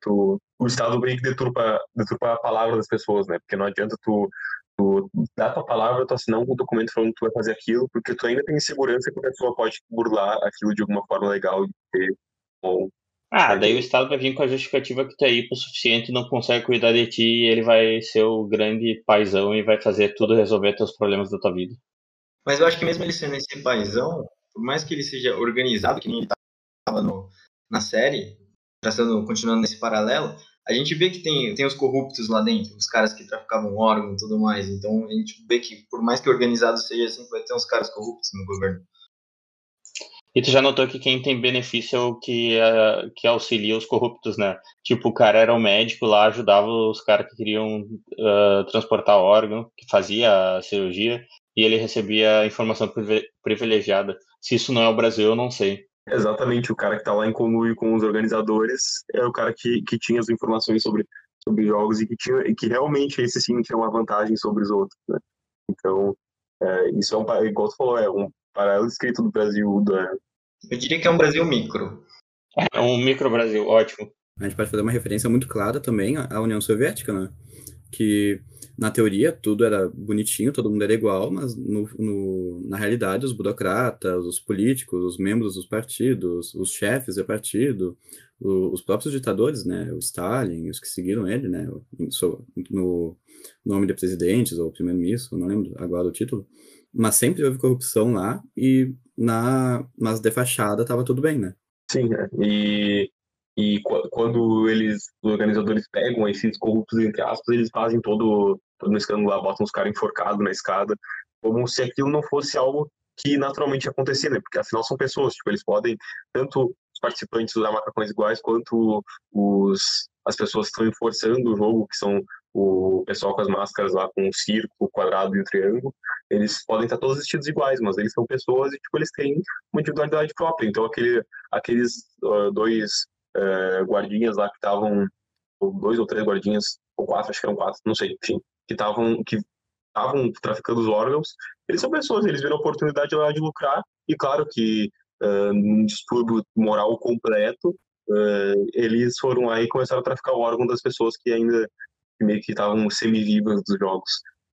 tu, o Estado meio que deturpa, deturpa a palavra das pessoas, né? Porque não adianta tu, tu dar tua palavra, tu assinar um documento falando que tu vai fazer aquilo, porque tu ainda tem segurança que a pessoa pode burlar aquilo de alguma forma legal e ter. Ah, daí o Estado vai vir com a justificativa que tu é hipo suficiente e não consegue cuidar de ti e ele vai ser o grande paizão e vai fazer tudo resolver teus problemas da tua vida. Mas eu acho que mesmo ele sendo esse paizão, por mais que ele seja organizado, que nem ele estava na série, traçando, continuando nesse paralelo, a gente vê que tem, tem os corruptos lá dentro, os caras que traficavam órgãos e tudo mais. Então a gente vê que, por mais que organizado seja, sempre vai ter uns caras corruptos no governo. E tu já notou que quem tem benefício é o que, uh, que auxilia os corruptos, né? Tipo, o cara era um médico lá, ajudava os caras que queriam uh, transportar órgão, que fazia a cirurgia, e ele recebia informação privilegiada. Se isso não é o Brasil, eu não sei. Exatamente, o cara que está lá em conluio com os organizadores é o cara que, que tinha as informações sobre, sobre jogos e que, tinha, que realmente esse sim tinha uma vantagem sobre os outros, né? Então, é, isso é um, igual você falou, é um paralelo escrito do Brasil. Da... Eu diria que é um Brasil micro. É um micro Brasil, ótimo. A gente pode fazer uma referência muito clara também à União Soviética, né? Que na teoria tudo era bonitinho, todo mundo era igual, mas no, no, na realidade os burocratas, os políticos, os membros dos partidos, os chefes do partido, o, os próprios ditadores, né, o Stalin, os que seguiram ele, né, no nome de presidentes ou primeiro-ministro, não lembro agora o título, mas sempre houve corrupção lá e na mas de fachada estava tudo bem, né? Sim, é. e e quando eles, os organizadores pegam esses corruptos, entre aspas, eles fazem todo, todo um escândalo lá, botam os caras enforcados na escada, como se aquilo não fosse algo que naturalmente acontecia, né? Porque afinal são pessoas, tipo, eles podem, tanto os participantes usar macacões iguais, quanto os, as pessoas que estão enforçando o jogo, que são o pessoal com as máscaras lá com o círculo, quadrado e o triângulo, eles podem estar todos vestidos iguais, mas eles são pessoas e, tipo, eles têm uma individualidade própria. Então, aquele, aqueles uh, dois é, guardinhas lá que estavam, dois ou três guardinhas, ou quatro, acho que eram quatro, não sei, enfim, que estavam que estavam traficando os órgãos, eles são pessoas, eles viram a oportunidade lá de lucrar, e claro que uh, num distúrbio moral completo, uh, eles foram lá e começaram a traficar o órgão das pessoas que ainda meio que estavam semi-vivas dos jogos.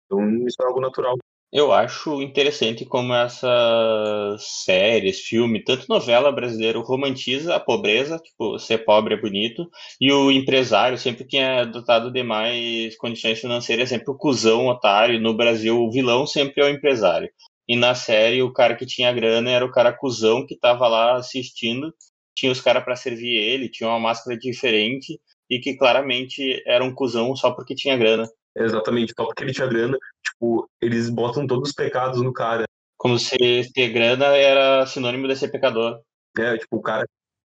Então isso é algo natural. Eu acho interessante como essas séries, filme, tanto novela brasileira romantiza a pobreza, tipo, ser pobre é bonito, e o empresário sempre que é dotado de mais condições financeiras é sempre o cuzão, otário. No Brasil, o vilão sempre é o empresário. E na série, o cara que tinha grana era o cara cuzão que tava lá assistindo, tinha os caras para servir ele, tinha uma máscara diferente, e que claramente era um cuzão só porque tinha grana. Exatamente, só porque ele tinha grana, tipo, eles botam todos os pecados no cara. Como se ter grana era sinônimo de ser pecador. É, tipo, o cara,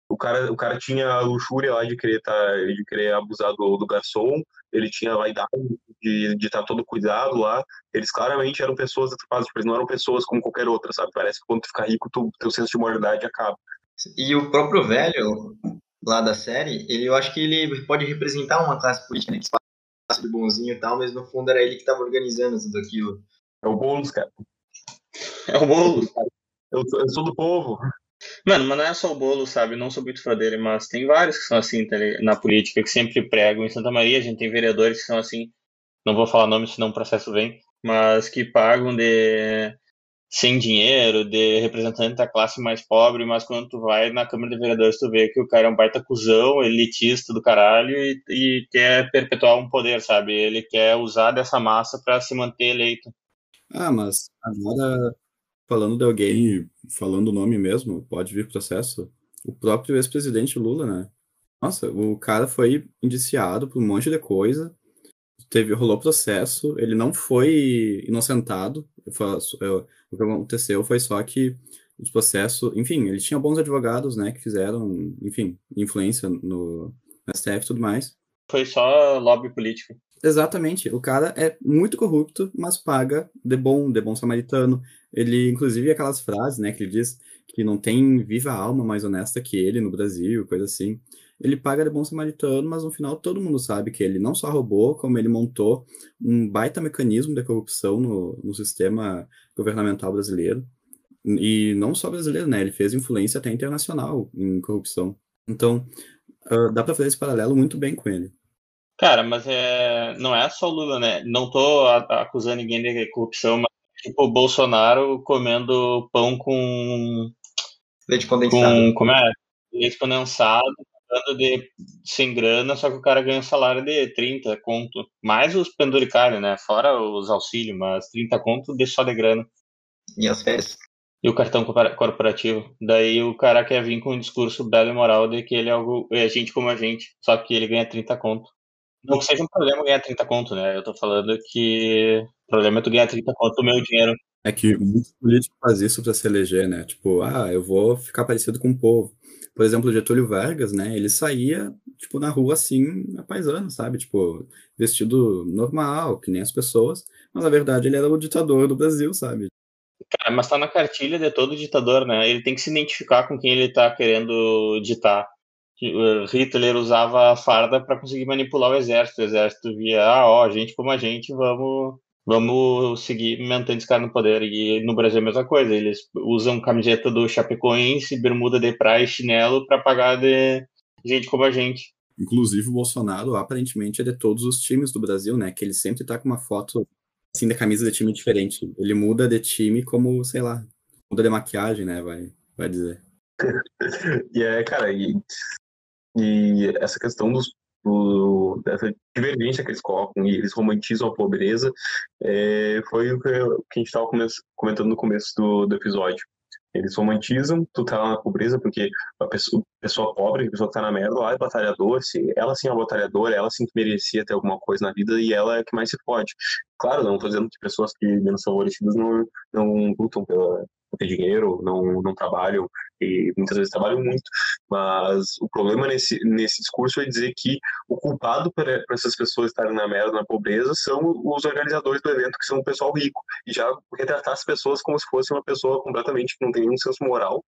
o cara, o cara tinha a luxúria lá de querer, tá, de querer abusar do, do garçom, ele tinha a vaidade de estar tá todo cuidado lá. Eles claramente eram pessoas atrapadas, tipo, eles não eram pessoas como qualquer outra, sabe? Parece que quando tu fica rico, tu, teu senso de moralidade acaba. E o próprio velho lá da série, ele, eu acho que ele pode representar uma classe política, né? Que passa de bonzinho e tal, mas no fundo era ele que estava organizando tudo aquilo. É o Boulos, cara. É o Boulos. Eu, eu sou do povo. Mano, mas não é só o bolo, sabe? Não sou muito fã dele, mas tem vários que são assim tá na política, que sempre pregam. Em Santa Maria, a gente tem vereadores que são assim, não vou falar nome, senão o processo vem, mas que pagam de sem dinheiro, de representante da classe mais pobre, mas quando tu vai na Câmara de Vereadores, tu vê que o cara é um baita cuzão, elitista do caralho e, e quer perpetuar um poder, sabe? Ele quer usar dessa massa para se manter eleito. Ah, mas agora falando de alguém, falando o nome mesmo, pode vir processo, o próprio ex-presidente Lula, né? Nossa, o cara foi indiciado por um monte de coisa, teve, rolou processo, ele não foi inocentado, foi, é, o que aconteceu foi só que os processos, enfim, ele tinha bons advogados, né, que fizeram, enfim, influência no, no STF e tudo mais. Foi só lobby político. Exatamente. O cara é muito corrupto, mas paga de bom, de bom samaritano. Ele, inclusive, aquelas frases, né, que ele diz que não tem viva alma mais honesta que ele no Brasil, coisa assim. Ele paga de bom samaritano, mas no final todo mundo sabe que ele não só roubou, como ele montou um baita mecanismo de corrupção no, no sistema governamental brasileiro. E não só brasileiro, né? Ele fez influência até internacional em corrupção. Então, uh, dá para fazer esse paralelo muito bem com ele. Cara, mas é, não é só o Lula, né? Não tô acusando ninguém de corrupção, mas tipo o Bolsonaro comendo pão com. Leite condensado. Com, como é? Leite condensado, pagando de sem grana, só que o cara ganha um salário de 30 conto. Mais os penduricários, né? Fora os auxílios, mas 30 conto de só de grana. E as férias. E o cartão corporativo. Daí o cara quer vir com um discurso belo e moral de que ele é, algo, é gente como a gente, só que ele ganha 30 conto. Não que seja um problema ganhar 30 conto, né? Eu tô falando que o problema é tu ganhar 30 conto do meu dinheiro. É que muitos políticos fazem isso pra se eleger, né? Tipo, ah, eu vou ficar parecido com o povo. Por exemplo, Getúlio Vargas, né? Ele saía, tipo, na rua assim, a paisano, sabe? Tipo, vestido normal, que nem as pessoas. Mas na verdade ele era o ditador do Brasil, sabe? Cara, mas tá na cartilha de todo ditador, né? Ele tem que se identificar com quem ele tá querendo ditar. Hitler usava a farda para conseguir manipular o exército. O exército via, ah, ó, gente como a gente, vamos, vamos seguir mantendo esse cara no poder. E no Brasil é a mesma coisa. Eles usam camiseta do Chapecoense, bermuda de praia e chinelo para pagar de gente como a gente. Inclusive o Bolsonaro, aparentemente, é de todos os times do Brasil, né? Que ele sempre tá com uma foto assim da camisa de time diferente. Ele muda de time como, sei lá, muda de maquiagem, né? Vai, vai dizer. e é, cara, e e essa questão dos, do, dessa divergência que eles colocam e eles romantizam a pobreza é, foi o que, a gente estava comentando no começo do, do episódio. Eles romantizam, tu tá na pobreza porque a pessoa, a pessoa pobre, a pessoa que tá na merda lá é batalhador, se, ela sim é batalhadora, ela sim que merecia ter alguma coisa na vida e ela é que mais se pode. Claro, não tô dizendo que pessoas que menos favorecidas não, não lutam pela, ter dinheiro, não, não trabalham e muitas vezes trabalham muito, mas o problema nesse, nesse discurso é dizer que o culpado para essas pessoas estarem na merda, na pobreza, são os organizadores do evento, que são o pessoal rico, e já retratar as pessoas como se fosse uma pessoa completamente que não tem nenhum senso moral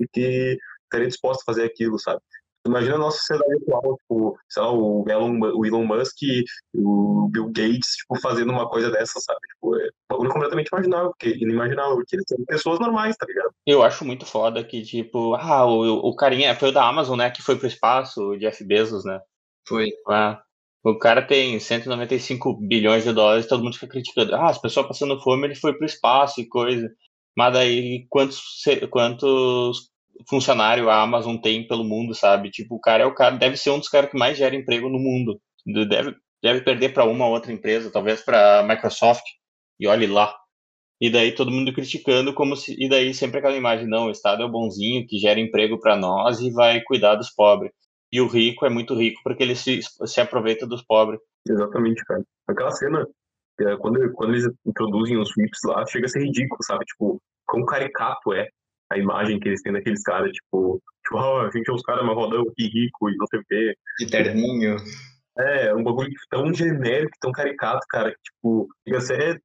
e que estaria disposta a fazer aquilo, sabe? Imagina a nossa sociedade atual, tipo, sei lá, o Elon, o Elon Musk o Bill Gates, tipo, fazendo uma coisa dessa, sabe? Tipo, é um completamente imaginável, porque inimaginável, porque eles são pessoas normais, tá ligado? Eu acho muito foda que, tipo, ah, o, o carinha, foi o da Amazon, né, que foi pro espaço, o Jeff Bezos, né? Foi. Ah, o cara tem 195 bilhões de dólares, todo mundo fica criticando. Ah, as pessoas passando fome, ele foi pro espaço e coisa. Mas daí, quantos, quantos funcionário a Amazon tem pelo mundo, sabe? Tipo, o cara é o cara, deve ser um dos caras que mais gera emprego no mundo. Deve, deve perder para uma outra empresa, talvez para Microsoft. E olhe lá. E daí todo mundo criticando como se e daí sempre aquela imagem, não, o Estado é o bonzinho que gera emprego para nós e vai cuidar dos pobres. E o rico é muito rico porque ele se, se aproveita dos pobres. Exatamente, cara. Aquela cena, é, quando, quando eles introduzem os VIPs lá, chega a ser ridículo, sabe? Tipo, quão caricato é a imagem que eles têm daqueles caras, tipo, tipo, ah, a gente é os caras marrodão aqui, rico e não sei o quê. De terninho. É, um bagulho tão genérico, tão caricato, cara, que, tipo, chega a ser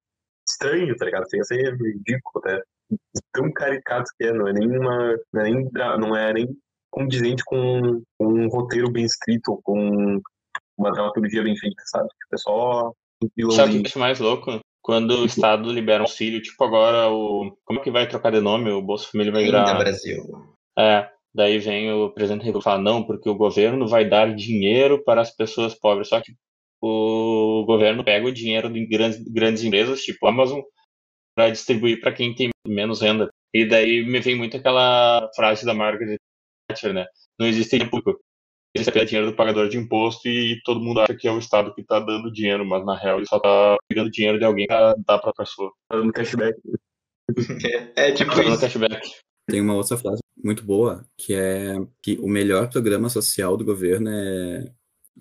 estranho, tá ligado? Chega a ser ridículo até. Tão caricato que é, não é nem uma. Não é nem, não é nem condizente com, com um roteiro bem escrito, com uma dramaturgia bem feita, sabe? Tipo, é só um Sabe o que é mais louco? Quando o Estado libera um auxílio, tipo agora o. Como é que vai trocar de nome? O Bolsa Família vai virar. Ainda Brasil. É. Daí vem o presidente e fala, não, porque o governo vai dar dinheiro para as pessoas pobres. Só que o governo pega o dinheiro de grandes, grandes empresas, tipo Amazon, para distribuir para quem tem menos renda. E daí me vem muito aquela frase da Margaret Thatcher, né? Não existe público ele recebe dinheiro do pagador de imposto e todo mundo acha que é o Estado que está dando dinheiro, mas na real ele só está pegando dinheiro de alguém para dar para a pessoa. Tá dando cashback. é tipo tá dando cashback. Tem uma outra frase muito boa, que é que o melhor programa social do governo é...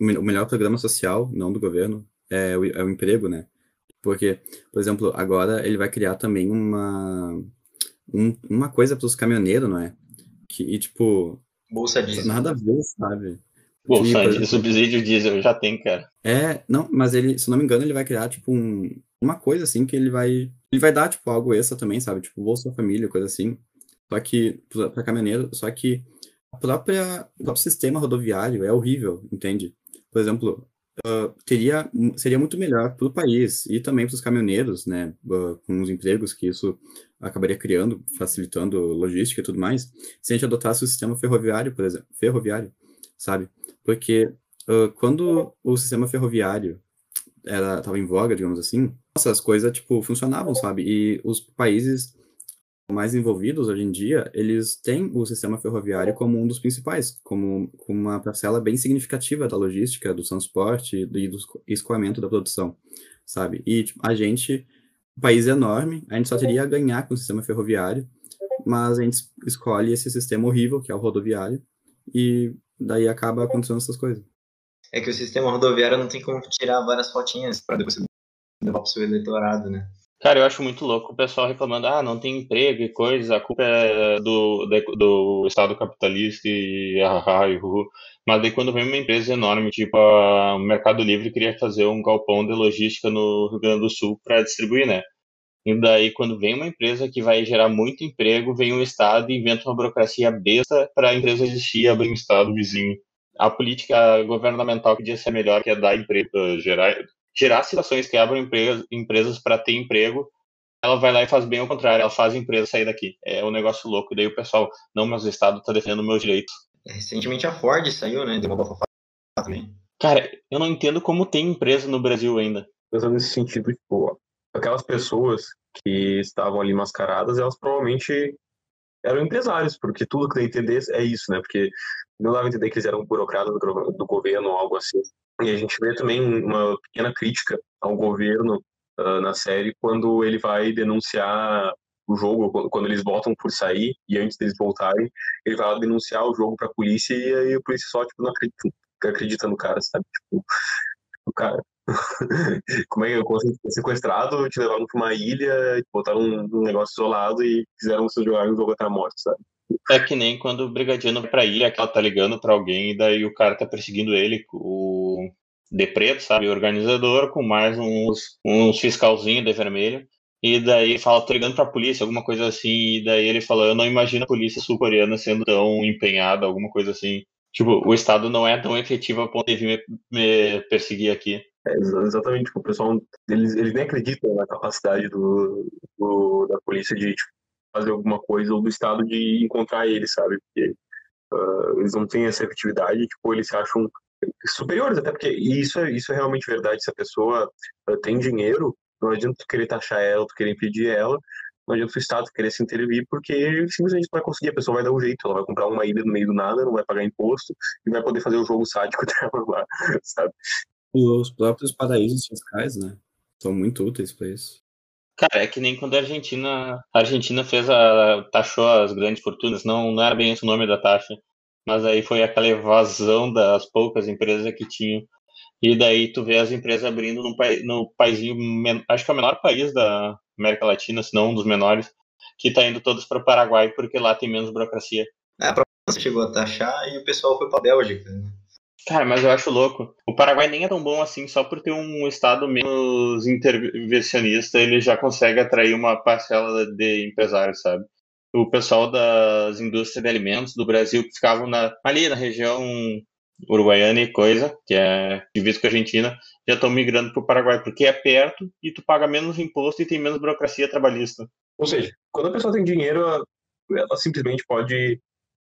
O melhor programa social, não do governo, é o, é o emprego, né? Porque, por exemplo, agora ele vai criar também uma, um, uma coisa para os caminhoneiros, não é? Que, e, tipo, Bolsa diesel. Nada a ver, sabe? Bolsa de subsídio diesel já tem, cara. É, não, mas ele, se não me engano, ele vai criar, tipo, um, uma coisa assim que ele vai. Ele vai dar, tipo, algo extra também, sabe? Tipo, Bolsa Família, coisa assim. Só que, para caminhoneiro, só que a própria, o próprio sistema rodoviário é horrível, entende? Por exemplo, uh, teria, seria muito melhor para o país e também para os caminhoneiros, né, uh, com os empregos que isso acabaria criando, facilitando logística e tudo mais, se a gente adotasse o sistema ferroviário, por exemplo, ferroviário, sabe? Porque uh, quando o sistema ferroviário era em voga, digamos assim, nossa, as coisas tipo funcionavam, sabe? E os países mais envolvidos hoje em dia, eles têm o sistema ferroviário como um dos principais, como, uma parcela bem significativa da logística, do transporte e do escoamento da produção, sabe? E tipo, a gente, país é enorme, a gente só teria a ganhar com o sistema ferroviário, mas a gente escolhe esse sistema horrível, que é o rodoviário, e daí acaba acontecendo essas coisas. É que o sistema rodoviário não tem como tirar várias fotinhas para depois levar para o seu eleitorado, né? Cara, eu acho muito louco o pessoal reclamando, ah, não tem emprego e coisa, a culpa é do, do Estado capitalista e ah, ah, e uh, Mas daí quando vem uma empresa enorme, tipo a Mercado Livre queria fazer um galpão de logística no Rio Grande do Sul para distribuir, né? E daí quando vem uma empresa que vai gerar muito emprego, vem um Estado e inventa uma burocracia besta para a empresa existir e abrir um Estado vizinho. A política governamental que devia ser melhor, que é dar emprego, gerar, gerar situações que abram empresas, empresas para ter emprego, ela vai lá e faz bem o contrário, ela faz a empresa sair daqui. É um negócio louco. E daí o pessoal, não, mas o Estado está defendendo meus direitos. Recentemente a Ford saiu, né? Deu uma bafafá também. Cara, eu não entendo como tem empresa no Brasil ainda. Pensando nesse sentido, tipo, aquelas pessoas que estavam ali mascaradas, elas provavelmente eram empresários, porque tudo que a entender é isso, né? Porque não dava a entender que eles eram burocratas do, do governo ou algo assim. E a gente vê também uma pequena crítica ao governo uh, na série quando ele vai denunciar o jogo, quando eles votam por sair e antes deles voltarem, ele vai denunciar o jogo para a polícia e aí a polícia só tipo, não acredita, acredita no cara, sabe? Tipo, o cara. Como é que eu consegui ser sequestrado, te levaram para uma ilha, botaram um, um negócio isolado e fizeram você jogar um jogo até a morte, sabe? É que nem quando o brigadiano vai pra ilha, que ela tá ligando pra alguém e daí o cara tá perseguindo ele, o de preto, sabe? O organizador, com mais uns, uns fiscalzinhos de vermelho. E daí fala, tô ligando pra polícia, alguma coisa assim. E daí ele fala, eu não imagino a polícia sul-coreana sendo tão empenhada, alguma coisa assim. Tipo, o Estado não é tão efetivo a ponto de me, me perseguir aqui. É, exatamente, tipo, o pessoal, eles, eles nem acreditam na capacidade do, do da polícia de tipo, fazer alguma coisa ou do Estado de encontrar eles, sabe? Porque uh, eles não têm essa efetividade, tipo, eles se acham superiores, até porque isso é, isso é realmente verdade. Se a pessoa uh, tem dinheiro, não adianta tu querer taxar ela, tu querer impedir ela, não adianta o Estado querer se intervir, porque simplesmente não vai conseguir, a pessoa vai dar um jeito, ela vai comprar uma ilha no meio do nada, não vai pagar imposto, e vai poder fazer o jogo sádico dela lá, sabe? Os próprios paraísos fiscais, né? São muito úteis para isso. Cara, é que nem quando a Argentina, a Argentina fez a taxou as grandes fortunas, não, não era bem esse o nome da taxa, mas aí foi aquela evasão das poucas empresas que tinham. E daí tu vê as empresas abrindo no, no paísinho, acho que é o menor país da América Latina, se não um dos menores, que tá indo todos para o Paraguai porque lá tem menos burocracia. É, a chegou a taxar e o pessoal foi para Bélgica. Né? Cara, mas eu acho louco. O Paraguai nem é tão bom assim, só por ter um estado menos intervencionista, ele já consegue atrair uma parcela de empresários, sabe? O pessoal das indústrias de alimentos do Brasil que ficavam na, ali na região uruguaiana e coisa, que é divisa com a Argentina, já estão migrando para o Paraguai, porque é perto e tu paga menos imposto e tem menos burocracia trabalhista. Ou seja, quando a pessoa tem dinheiro, ela simplesmente pode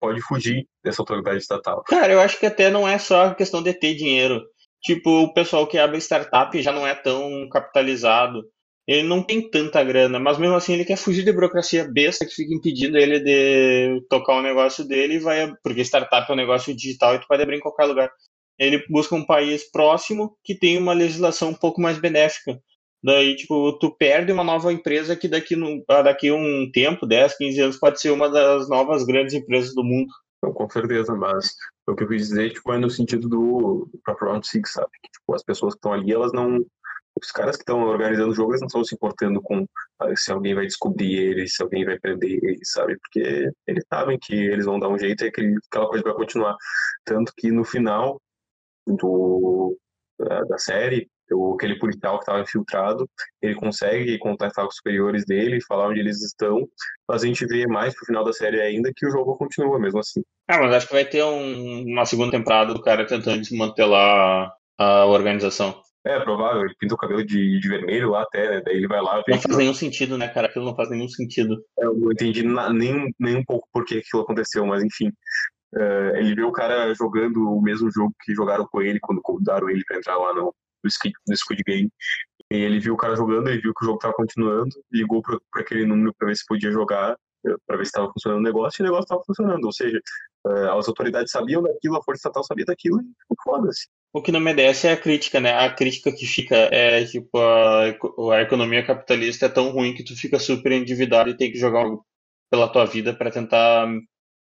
pode fugir dessa autoridade estatal. Cara, eu acho que até não é só questão de ter dinheiro. Tipo, o pessoal que abre startup já não é tão capitalizado. Ele não tem tanta grana, mas mesmo assim ele quer fugir da burocracia besta que fica impedindo ele de tocar o negócio dele e vai. Porque startup é um negócio digital e tu pode abrir em qualquer lugar. Ele busca um país próximo que tem uma legislação um pouco mais benéfica. Daí, tipo, tu perde uma nova empresa que daqui, no, daqui um tempo, 10, 15 anos, pode ser uma das novas grandes empresas do mundo. Não, com certeza, mas o que eu quis dizer tipo, é no sentido do, do próprio Round 6, sabe? Que, tipo, as pessoas que estão ali, elas não. Os caras que estão organizando o jogo, eles não estão se importando com sabe, se alguém vai descobrir eles, se alguém vai prender eles, sabe? Porque eles sabem que eles vão dar um jeito e aquela coisa vai continuar. Tanto que no final do, da série, o, aquele policial que estava infiltrado, ele consegue contactar os superiores dele, falar onde eles estão, mas a gente vê mais pro final da série ainda que o jogo continua mesmo assim. Ah, mas acho que vai ter um, uma segunda temporada do cara tentando desmantelar a organização. É, provável, ele pinta o cabelo de, de vermelho lá até, né? Daí ele vai lá. Não faz nenhum sentido, né, cara? Aquilo não faz nenhum sentido. É, eu não entendi na, nem, nem um pouco por que aquilo aconteceu, mas enfim. Uh, ele vê o cara jogando o mesmo jogo que jogaram com ele quando convidaram ele para entrar lá no, do Squid, Game. E ele viu o cara jogando, ele viu que o jogo estava continuando, ligou para aquele número para ver se podia jogar, para ver se estava funcionando o negócio, e o negócio estava funcionando. Ou seja, eh, as autoridades sabiam daquilo, a Força Estatal sabia daquilo, e foda-se. O que não merece é a crítica, né? A crítica que fica é tipo a, a economia capitalista é tão ruim que tu fica super endividado e tem que jogar pela tua vida para tentar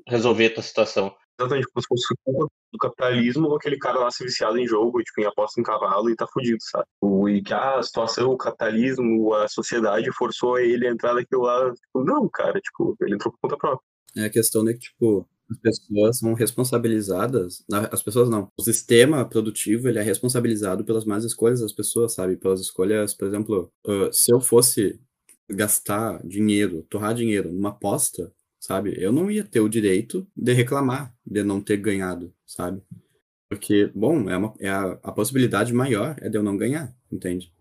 resolver a tua situação exatamente como se fosse culpa do capitalismo aquele cara lá se viciado em jogo, tipo, em aposta em cavalo e tá fudido, sabe? O, e que a situação, o capitalismo, a sociedade forçou ele a entrar naquilo lá. Tipo, não, cara, tipo, ele entrou por conta própria. É a questão de que, tipo, as pessoas são responsabilizadas, as pessoas não, o sistema produtivo ele é responsabilizado pelas más escolhas das pessoas, sabe? Pelas escolhas, por exemplo, uh, se eu fosse gastar dinheiro, torrar dinheiro numa aposta, sabe? Eu não ia ter o direito de reclamar de não ter ganhado, sabe? Porque, bom, é, uma, é a, a possibilidade maior é de eu não ganhar, entende?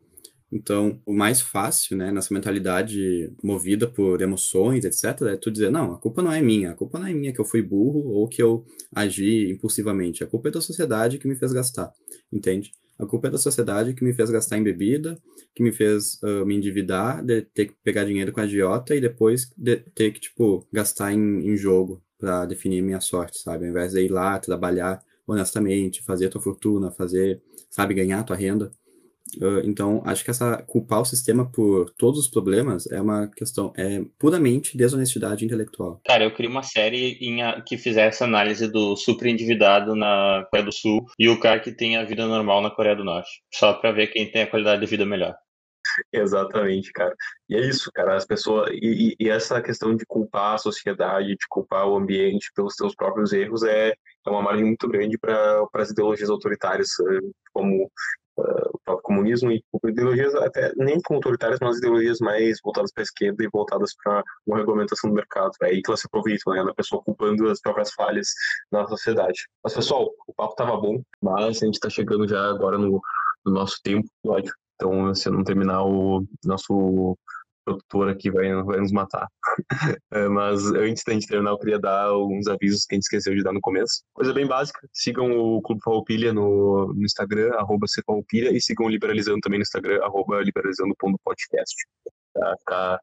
Então, o mais fácil, né, nessa mentalidade movida por emoções, etc., é tu dizer, não, a culpa não é minha, a culpa não é minha que eu fui burro ou que eu agi impulsivamente, a culpa é da sociedade que me fez gastar, entende? A culpa é da sociedade que me fez gastar em bebida, que me fez uh, me endividar, de ter que pegar dinheiro com a agiota e depois de ter que, tipo, gastar em, em jogo para definir minha sorte, sabe? Ao invés de ir lá, trabalhar honestamente, fazer tua fortuna, fazer, sabe, ganhar tua renda. Uh, então, acho que essa culpar o sistema por todos os problemas é uma questão, é puramente desonestidade intelectual. Cara, eu queria uma série em, que fizesse análise do super endividado na Coreia do Sul e o cara que tem a vida normal na Coreia do Norte, só para ver quem tem a qualidade de vida melhor. Exatamente, cara. E é isso, cara. As pessoas. E, e, essa questão de culpar a sociedade, de culpar o ambiente pelos seus próprios erros é, é uma margem muito grande para as ideologias autoritárias, eh, como uh, o próprio comunismo e ideologias até nem autoritárias, mas ideologias mais voltadas para a esquerda e voltadas para uma regulamentação do mercado. É aí que elas se aproveitam, né, pessoa culpando as próprias falhas na sociedade. Mas, pessoal, o papo tava bom, mas a gente está chegando já agora no, no nosso tempo, ódio. Então, se eu não terminar, o nosso produtor aqui vai, vai nos matar. É, mas antes da gente terminar, eu queria dar alguns avisos que a gente esqueceu de dar no começo. Coisa bem básica, sigam o Clube Farroupilha no, no Instagram, arroba e sigam o Liberalizando também no Instagram, arroba liberalizando.podcast. Pra ficar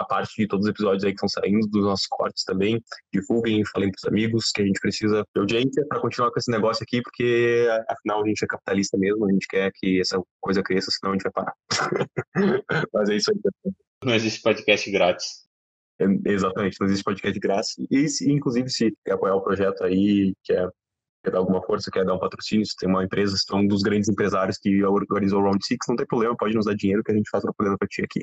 a parte de todos os episódios aí que estão saindo, dos nossos cortes também. Divulguem, falem pros amigos que a gente precisa de audiência para continuar com esse negócio aqui, porque afinal a gente é capitalista mesmo, a gente quer que essa coisa cresça, senão a gente vai parar. Mas é isso aí. Não existe podcast grátis. É, exatamente, não existe podcast grátis. E, se, inclusive, se quer apoiar o projeto aí, quer quer dar alguma força, quer dar um patrocínio, se tem uma empresa, se tem um dos grandes empresários que organizou o Round Six, não tem problema, pode nos dar dinheiro que a gente faz propaganda pra ti aqui.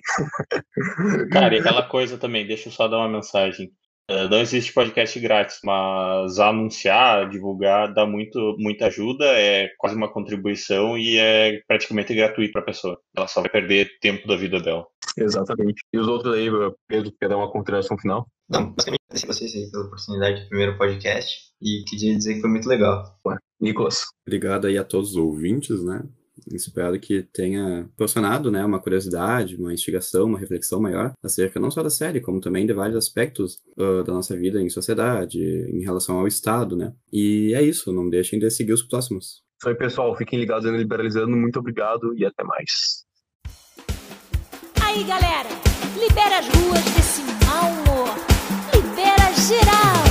Cara, e aquela coisa também, deixa eu só dar uma mensagem. Uh, não existe podcast grátis, mas anunciar, divulgar, dá muito, muita ajuda, é quase uma contribuição e é praticamente gratuito para a pessoa. Ela só vai perder tempo da vida dela. Exatamente. E os outros aí, Pedro, quer dar uma consideração final? Não, basicamente agradecer vocês aí pela oportunidade do primeiro podcast e queria dizer que foi muito legal. Ué, Nicolas. Obrigado aí a todos os ouvintes, né? Espero que tenha proporcionado né, uma curiosidade, uma instigação, uma reflexão maior acerca não só da série, como também de vários aspectos uh, da nossa vida em sociedade, em relação ao Estado, né? E é isso, não deixem de seguir os próximos. Isso aí, pessoal. Fiquem ligados no Liberalizando. Muito obrigado e até mais. Aí, galera, libera as ruas desse mau humor. Libera geral.